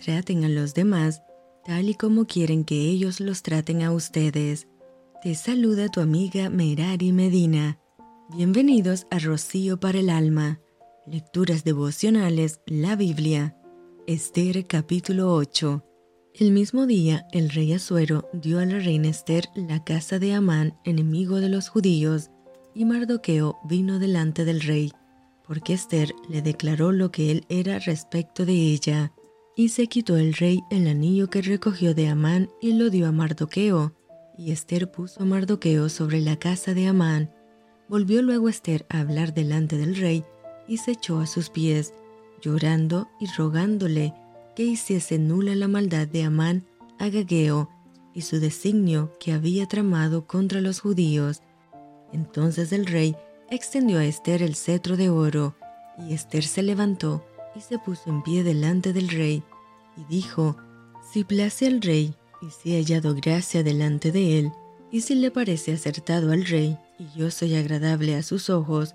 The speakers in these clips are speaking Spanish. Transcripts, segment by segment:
traten a los demás tal y como quieren que ellos los traten a ustedes. Te saluda tu amiga Merari Medina. Bienvenidos a Rocío para el Alma. Lecturas devocionales, la Biblia. Esther capítulo 8. El mismo día, el rey Asuero dio a la reina Esther la casa de Amán, enemigo de los judíos, y Mardoqueo vino delante del rey, porque Esther le declaró lo que él era respecto de ella. Y se quitó el rey el anillo que recogió de Amán y lo dio a Mardoqueo. Y Esther puso a Mardoqueo sobre la casa de Amán. Volvió luego Esther a hablar delante del rey y se echó a sus pies, llorando y rogándole que hiciese nula la maldad de Amán a Gageo y su designio que había tramado contra los judíos. Entonces el rey extendió a Esther el cetro de oro, y Esther se levantó y se puso en pie delante del rey, y dijo, Si place al rey, y si he hallado gracia delante de él, y si le parece acertado al rey, y yo soy agradable a sus ojos,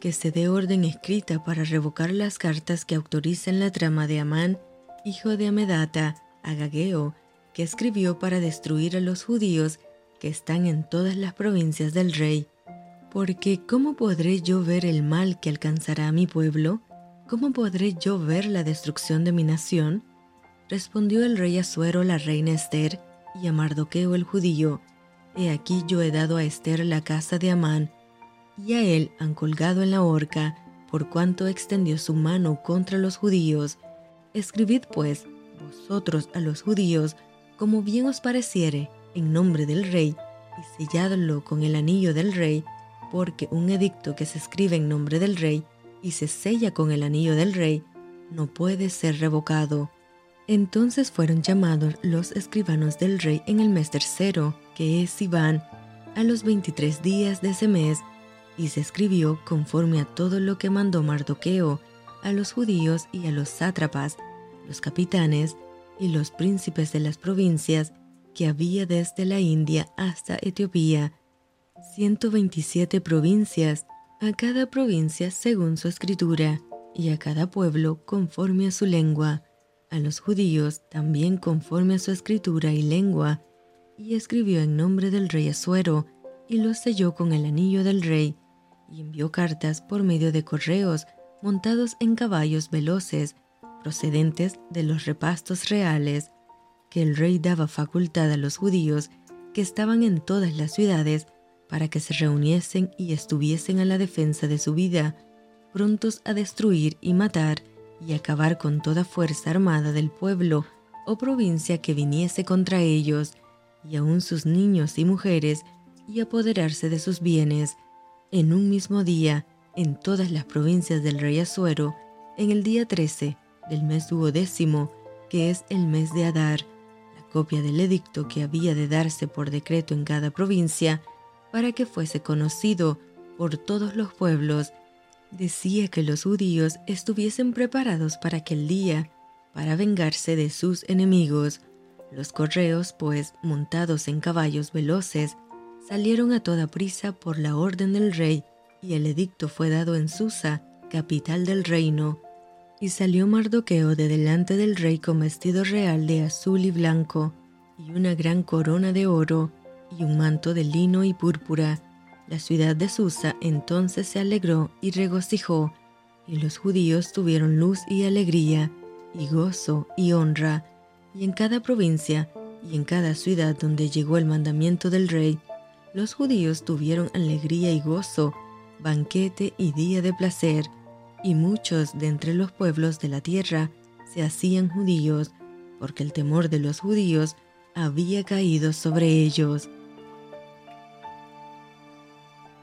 que se dé orden escrita para revocar las cartas que autorizan la trama de Amán, hijo de Amedata, Agageo, que escribió para destruir a los judíos que están en todas las provincias del rey. Porque ¿cómo podré yo ver el mal que alcanzará a mi pueblo? ¿Cómo podré yo ver la destrucción de mi nación? Respondió el rey Asuero la reina Esther y a Mardoqueo el judío, He aquí yo he dado a Esther la casa de Amán, y a él han colgado en la horca, por cuanto extendió su mano contra los judíos. Escribid pues, vosotros a los judíos, como bien os pareciere, en nombre del rey, y selladlo con el anillo del rey, porque un edicto que se escribe en nombre del rey y se sella con el anillo del rey, no puede ser revocado. Entonces fueron llamados los escribanos del rey en el mes tercero, que es Iván, a los veintitrés días de ese mes, y se escribió conforme a todo lo que mandó Mardoqueo a los judíos y a los sátrapas, los capitanes y los príncipes de las provincias que había desde la India hasta Etiopía, 127 provincias, a cada provincia según su escritura, y a cada pueblo conforme a su lengua, a los judíos también conforme a su escritura y lengua, y escribió en nombre del rey Asuero, y lo selló con el anillo del rey, y envió cartas por medio de correos montados en caballos veloces, procedentes de los repastos reales, que el rey daba facultad a los judíos que estaban en todas las ciudades para que se reuniesen y estuviesen a la defensa de su vida, prontos a destruir y matar y acabar con toda fuerza armada del pueblo o provincia que viniese contra ellos, y aun sus niños y mujeres, y apoderarse de sus bienes, en un mismo día, en todas las provincias del rey Asuero, en el día 13 del mes duodécimo, que es el mes de Adar, la copia del edicto que había de darse por decreto en cada provincia, para que fuese conocido por todos los pueblos, decía que los judíos estuviesen preparados para aquel día, para vengarse de sus enemigos. Los correos, pues, montados en caballos veloces, salieron a toda prisa por la orden del rey, y el edicto fue dado en Susa, capital del reino. Y salió Mardoqueo de delante del rey con vestido real de azul y blanco, y una gran corona de oro, y un manto de lino y púrpura. La ciudad de Susa entonces se alegró y regocijó, y los judíos tuvieron luz y alegría, y gozo y honra, y en cada provincia y en cada ciudad donde llegó el mandamiento del rey, los judíos tuvieron alegría y gozo, banquete y día de placer, y muchos de entre los pueblos de la tierra se hacían judíos, porque el temor de los judíos había caído sobre ellos.